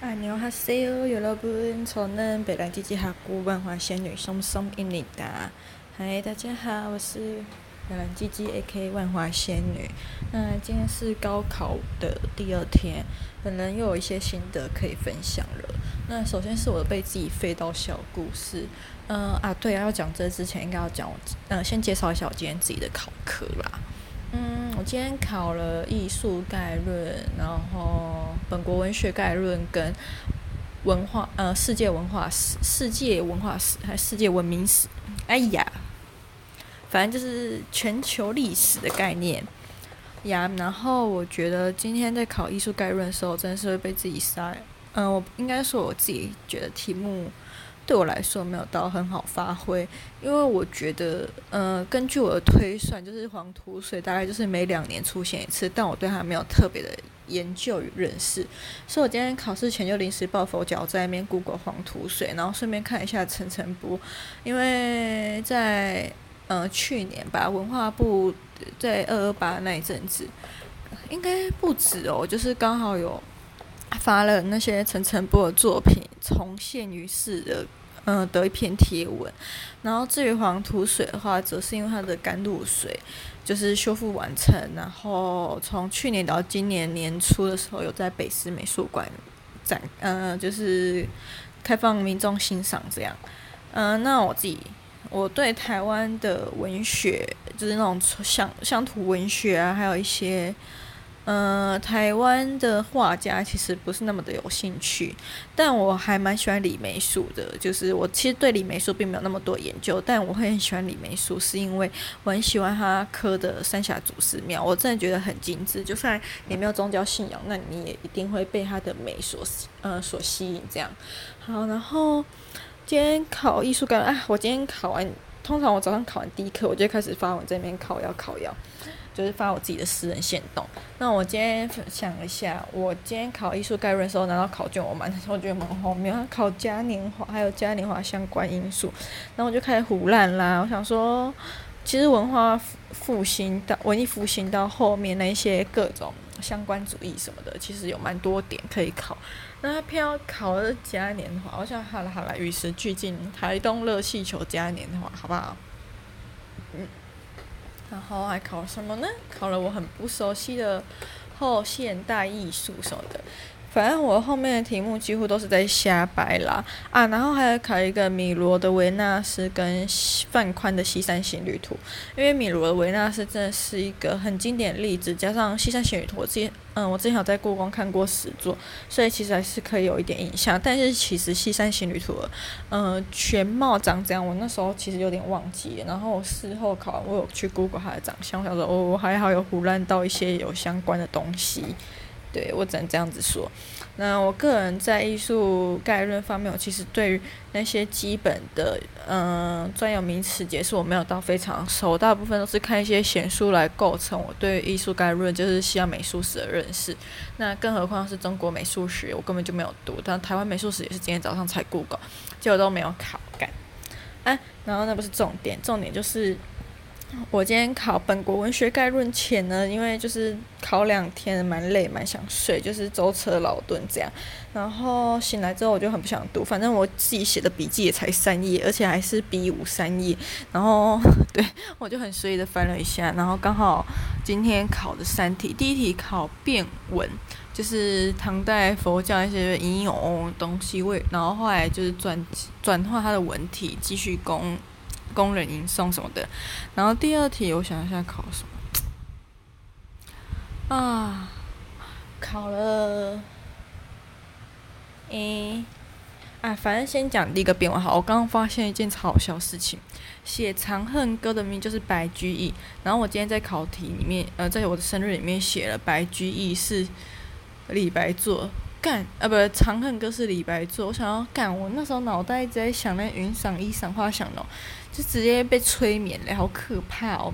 안녕하세요，여러분，저는北兰基基哈古万华仙女松松伊妮达。嗨，大家好，我是北兰基基 AK 万华仙女。那今天是高考的第二天，本人又有一些心得可以分享了。那首先是我被自己废到小故事。嗯啊，对啊，要讲这之前应该要讲我，嗯，先介绍一下我今天自己的考科啦。 我今天考了艺术概论，然后本国文学概论跟文化呃世界文化史、世界文化史还世界文明史？哎呀，反正就是全球历史的概念呀。然后我觉得今天在考艺术概论的时候，真的是会被自己杀。嗯、我应该说我自己觉得题目。对我来说没有到很好发挥，因为我觉得，呃，根据我的推算，就是黄土水大概就是每两年出现一次，但我对它没有特别的研究与认识，所以我今天考试前就临时抱佛脚在那边 Google 黄土水，然后顺便看一下陈晨波，因为在呃去年吧，文化部在二二八那一阵子，应该不止哦，就是刚好有发了那些陈晨波的作品重现于世的。嗯，的一篇贴文，然后至于黄土水的话，则是因为它的甘露水就是修复完成，然后从去年到今年年初的时候，有在北师美术馆展，嗯，就是开放民众欣赏这样。嗯，那我自己，我对台湾的文学，就是那种乡乡土文学啊，还有一些。嗯、台湾的画家其实不是那么的有兴趣，但我还蛮喜欢李梅树的。就是我其实对李梅树并没有那么多研究，但我会很喜欢李梅树，是因为我很喜欢他刻的三峡祖师庙，我真的觉得很精致。就算你没有宗教信仰，那你也一定会被他的美所呃所吸引。这样好，然后今天考艺术概论，啊，我今天考完，通常我早上考完第一课，我就开始发文这边考要考要。就是发我自己的私人限动。那我今天想了一下，我今天考艺术概论的时候拿到考卷，我蛮，我觉得蛮荒谬。考嘉年华，还有嘉年华相关因素，然后我就开始胡乱啦。我想说，其实文化复兴到文艺复兴到后面那些各种相关主义什么的，其实有蛮多点可以考。那他偏要考的嘉年华，我想好了好了，与时俱进，台东热气球嘉年华，好不好？嗯。然后还考什么呢？考了我很不熟悉的后现代艺术什么的。反正我后面的题目几乎都是在瞎掰啦啊！然后还要考一个米罗的维纳斯跟范宽的《西山行旅图》，因为米罗的维纳斯真的是一个很经典例子，加上《西山行旅图》，我自己嗯，我之前有在故宫看过实作，所以其实还是可以有一点印象。但是其实《西山行旅图》嗯，全貌长这样，我那时候其实有点忘记。然后我事后考完，我有去 Google 它的长相，我想说哦，还好有胡乱到一些有相关的东西。对，我只能这样子说。那我个人在艺术概论方面，我其实对于那些基本的嗯专有名词解释，我没有到非常熟。大部分都是看一些闲书来构成我对艺术概论，就是西洋美术史的认识。那更何况是中国美术史，我根本就没有读。但台湾美术史也是今天早上才 Google，结果都没有考干。哎、然后那不是重点，重点就是。我今天考本国文学概论前呢，因为就是考两天，蛮累，蛮想睡，就是舟车劳顿这样。然后醒来之后，我就很不想读，反正我自己写的笔记也才三页，而且还是 B 五三页。然后 对，我就很随意的翻了一下，然后刚好今天考的三题，第一题考变文，就是唐代佛教一些引用东西为，然后后来就是转转化它的文体，继续攻。工人吟诵什么的，然后第二题我想一下考什么 啊？考了，诶、欸，啊，反正先讲第一个变文好。我刚刚发现一件超好笑的事情，写《长恨歌》的名就是白居易，然后我今天在考题里面，呃，在我的生日里面写了白居易是李白作。干啊，不，《长恨歌》是李白作。我想要干，我那时候脑袋一直在想那云裳衣裳花想容，就直接被催眠了，好可怕哦！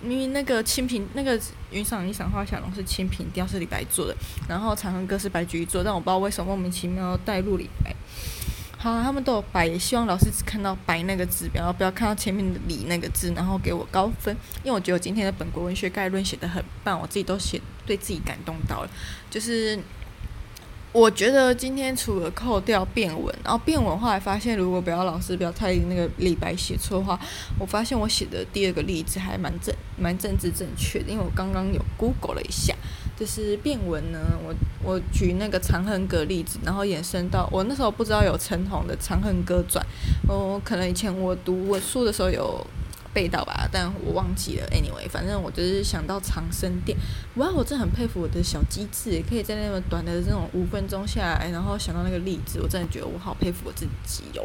明明那个清平那个云裳衣裳花想容是清平调是李白作的，然后《长恨歌》是白居易作，但我不知道为什么莫名其妙带入李白。好，他们都有白，也希望老师只看到白那个字，不要不要看到前面的李那个字，然后给我高分，因为我觉得我今天的本国文学概论写得很棒，我自己都写对自己感动到了，就是。我觉得今天除了扣掉变文，然后变文后来发现，如果不要老师不要太那个李白写错的话，我发现我写的第二个例子还蛮正蛮政治正确的，因为我刚刚有 Google 了一下，就是变文呢，我我举那个《长恨歌》例子，然后延伸到我那时候不知道有陈洪的《长恨歌传》，我可能以前我读文书的时候有。背到吧，但我忘记了。Anyway，反正我就是想到长生殿。哇，我真的很佩服我的小机智，可以在那么短的这种五分钟下来，然后想到那个例子，我真的觉得我好佩服我自己哦。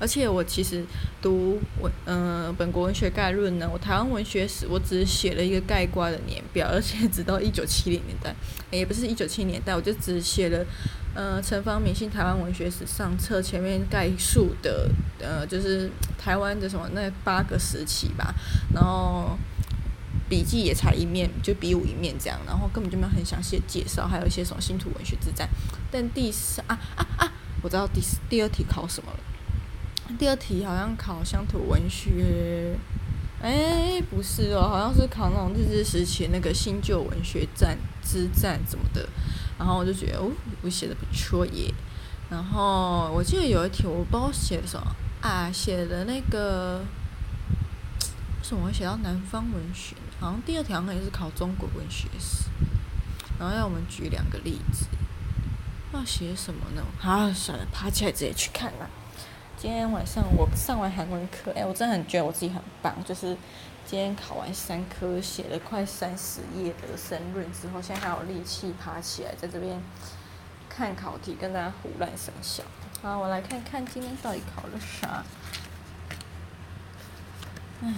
而且我其实读文，嗯、本国文学概论呢，我台湾文学史，我只是写了一个概括的年表，而且直到一九七零年代，也不是一九七零年代，我就只写了。呃，陈方明信台湾文学史上册前面概述的，呃，就是台湾的什么那八个时期吧，然后笔记也才一面，就比武一面这样，然后根本就没有很详细的介绍，还有一些什么新土文学之战。但第三啊啊啊，我知道第四第二题考什么了，第二题好像考乡土文学，哎，不是哦，好像是考那种日治时期那个新旧文学战之战什么的。然后我就觉得哦，我写的不错耶。然后我记得有一题我不知道写的什么啊，写的那个，为什么会写到南方文学？好像第二条好像也是考中国文学史。然后要我们举两个例子，要写什么呢？啊，算了，爬起来直接去看啦。今天晚上我上完韩文课，哎，我真的很觉得我自己很棒，就是。今天考完三科，写了快三十页的申论之后，现在还有力气爬起来，在这边看考题，跟大家胡乱生效。好，我来看看今天到底考了啥。唉，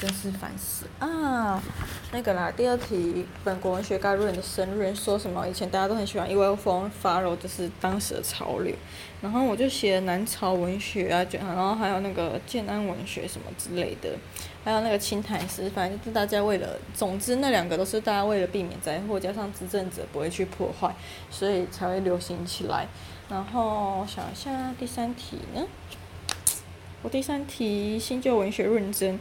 真是烦死啊！那个啦，第二题，本国文学概论的申论说什么？以前大家都很喜欢一窝蜂 follow，就是当时的潮流。然后我就写了南朝文学啊，然后还有那个建安文学什么之类的。还有那个清谈诗，反正就是大家为了，总之那两个都是大家为了避免灾祸，加上执政者不会去破坏，所以才会流行起来。然后想一下第三题呢，我第三题新旧文学论争，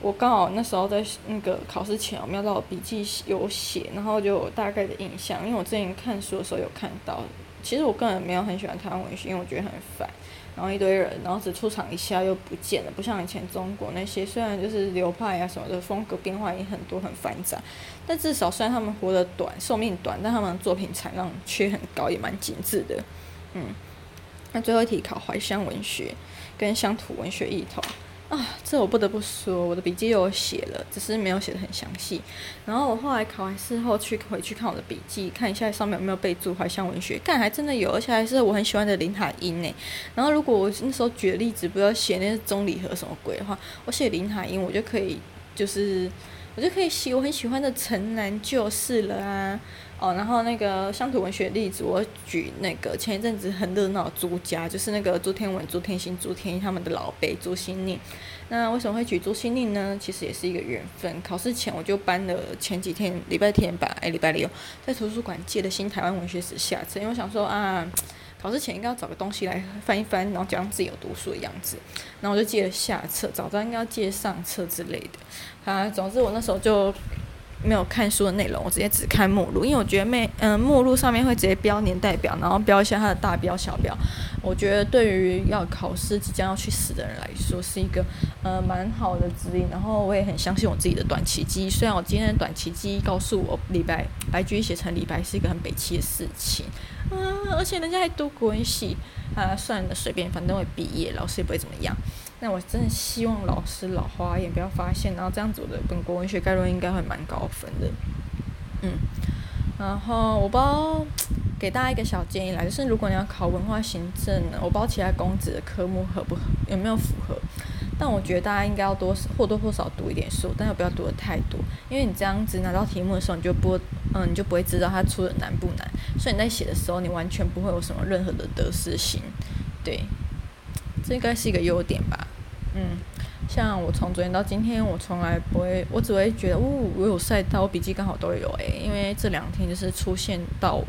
我刚好那时候在那个考试前，我瞄到笔记有写，然后就有大概的印象，因为我之前看书的时候有看到。其实我个人没有很喜欢台湾文学，因为我觉得很烦。然后一堆人，然后只出场一下又不见了，不像以前中国那些，虽然就是流派啊什么的风格变化也很多很繁杂，但至少虽然他们活得短，寿命短，但他们的作品产量却很高，也蛮精致的。嗯，那最后一题考怀乡文学跟乡土文学异同。啊，这我不得不说，我的笔记有写了，只是没有写的很详细。然后我后来考完试后去回去看我的笔记，看一下上面有没有备注怀乡文学，但还真的有，而且还是我很喜欢的林海音呢。然后如果我那时候举例子不要写那是钟理和什么鬼的话，我写林海音，我就可以就是我就可以写我很喜欢的城南旧事了啊。哦，然后那个乡土文学例子，我举那个前一阵子很热闹的朱家，就是那个朱天文、朱天心、朱天一他们的老辈朱西甯。那为什么会举朱西甯呢？其实也是一个缘分。考试前我就搬了前几天礼拜天吧，哎礼拜六在图书馆借的新台湾文学史下册，因为我想说啊，考试前应该要找个东西来翻一翻，然后假装自己有读书的样子。然后我就借了下册，早知道应该要借上册之类的。啊，总之我那时候就。没有看书的内容，我直接只看目录，因为我觉得没嗯目录上面会直接标年代表，然后标一下它的大标小标，我觉得对于要考试即将要去死的人来说是一个呃蛮好的指引。然后我也很相信我自己的短期记忆，虽然我今天的短期记忆告诉我李白白居易写成李白是一个很北七的事情，嗯，而且人家还读国文系，啊算了随便，反正我毕业，老师也不会怎么样。那我真的希望老师老花眼不要发现，然后这样子我的本国文学概论应该会蛮高分的，嗯，然后我不知道给大家一个小建议来，就是如果你要考文化行政呢，我不知道其他公职的科目合不合，有没有符合，但我觉得大家应该要多或多或少读一点书，但又不要读得太多，因为你这样子拿到题目的时候，你就不嗯你就不会知道它出的难不难，所以你在写的时候，你完全不会有什么任何的得失心，对，这应该是一个优点吧。嗯，像我从昨天到今天，我从来不会，我只会觉得，哦，我有晒到，我笔记刚好都有诶，因为这两天就是出现到，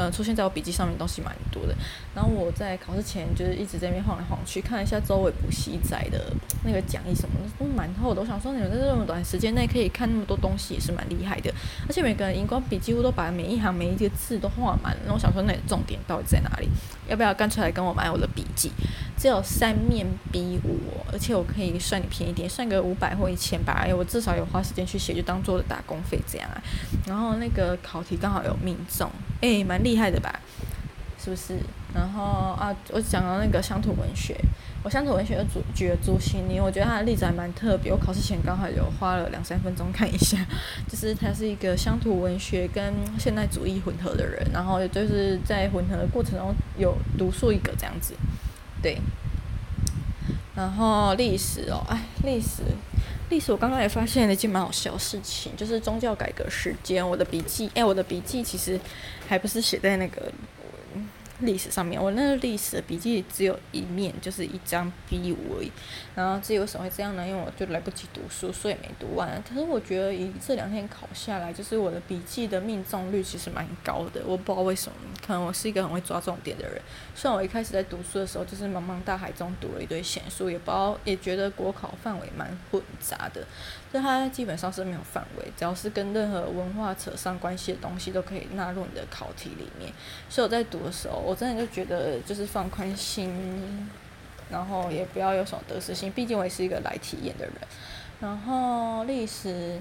呃出现在我笔记上面东西蛮多的。然后我在考试前就是一直在那边晃来晃去，看一下周围补习仔的那个讲义什么的，都蛮厚的。我想说，你们在这么短时间内可以看那么多东西，也是蛮厉害的。而且每个人荧光笔几乎都把每一行每一个字都画满。那我想说，那重点到底在哪里？要不要干脆来跟我买我的笔记？只有三面 B 五，而且我可以算你便宜点，算个五百或一千吧。哎，我至少有花时间去写，就当做的打工费这样啊。然后那个考题刚好有命中，哎，蛮厉害的吧？是不是？然后啊，我讲到那个乡土文学，我乡土文学的主举了朱西甯，我觉得他的例子还蛮特别。我考试前刚好有花了两三分钟看一下，就是他是一个乡土文学跟现代主义混合的人，然后也就是在混合的过程中有独树一格这样子，对。然后历史哦，哎，历史。历史我刚刚也发现了一件蛮好笑的事情，就是宗教改革时间。我的笔记，哎，我的笔记其实还不是写在那个。历史上面，我那个历史的笔记只有一面，就是一张 B5 而已。然后至于为什么会这样呢？因为我就来不及读书，所以没读完。可是我觉得以这两天考下来，就是我的笔记的命中率其实蛮高的。我不知道为什么，可能我是一个很会抓重点的人。虽然我一开始在读书的时候，就是茫茫大海中读了一堆闲书，也不知道，也觉得国考范围蛮混杂的。就它基本上是没有范围，只要是跟任何文化扯上关系的东西，都可以纳入你的考题里面。所以我在读的时候，我真的就觉得就是放宽心，然后也不要有什么得失心，毕竟我也是一个来体验的人。然后历史，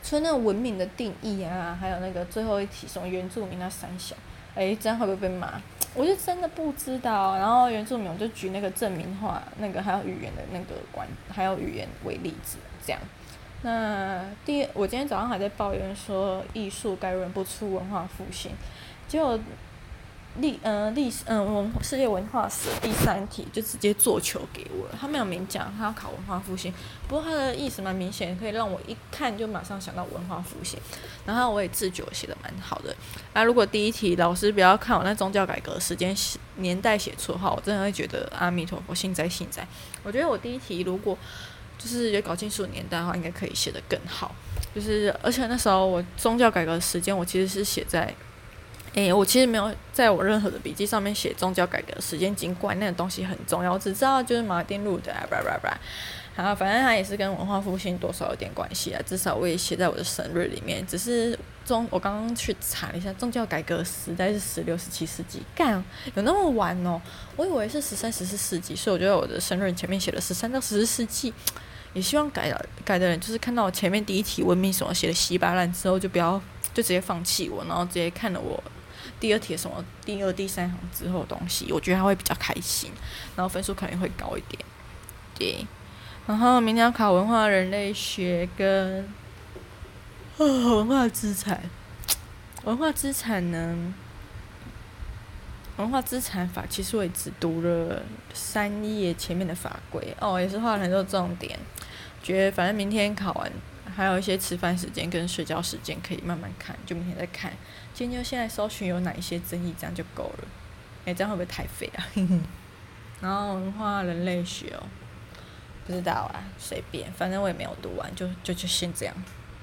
除了那个文明的定义啊，还有那个最后一题什么原住民那三小，诶，这样会不会被骂？我就真的不知道。然后原住民，我就举那个正名化，那个还有语言的那个关，还有语言为例子，这样。那第，我今天早上还在抱怨说艺术概论不出文化复兴，结果历嗯历史嗯文世界文化史第三题就直接做球给我，他没有明讲他要考文化复兴，不过他的意思蛮明显，可以让我一看就马上想到文化复兴，然后我也自觉写的蛮好的。那如果第一题老师不要看我那宗教改革时间年代写错的话，我真的会觉得阿弥陀佛幸哉幸哉。我觉得我第一题如果。就是有搞清楚年代的话，应该可以写得更好。就是而且那时候我宗教改革时间，我其实是写在，诶，我其实没有在我任何的笔记上面写宗教改革时间，尽管那个东西很重要，我只知道就是马丁路德啊，叭叭叭，然后反正它也是跟文化复兴多少有点关系啊。至少我也写在我的生日里面。只是宗，我刚刚去查了一下，宗教改革时代是十六、十七世纪，干有那么晚哦？我以为是十三、十四世纪，所以我觉得我的生日前面写了十三到十四世纪。也希望改了改的人，就是看到我前面第一题文明什么写的稀巴烂之后，就不要就直接放弃我，然后直接看了我第二题什么第二、第三行之后的东西，我觉得他会比较开心，然后分数肯定会高一点。对，然后明天要考文化人类学跟啊文化资产，文化资产呢？文化资产法其实我也只读了三页前面的法规哦，也是画了很多重点。觉得反正明天考完，还有一些吃饭时间跟睡觉时间可以慢慢看，就明天再看。今天就现在搜寻有哪一些争议，这样就够了。哎，这样会不会太废啊？然后文化人类学哦，不知道啊，随便，反正我也没有读完，就就就先这样。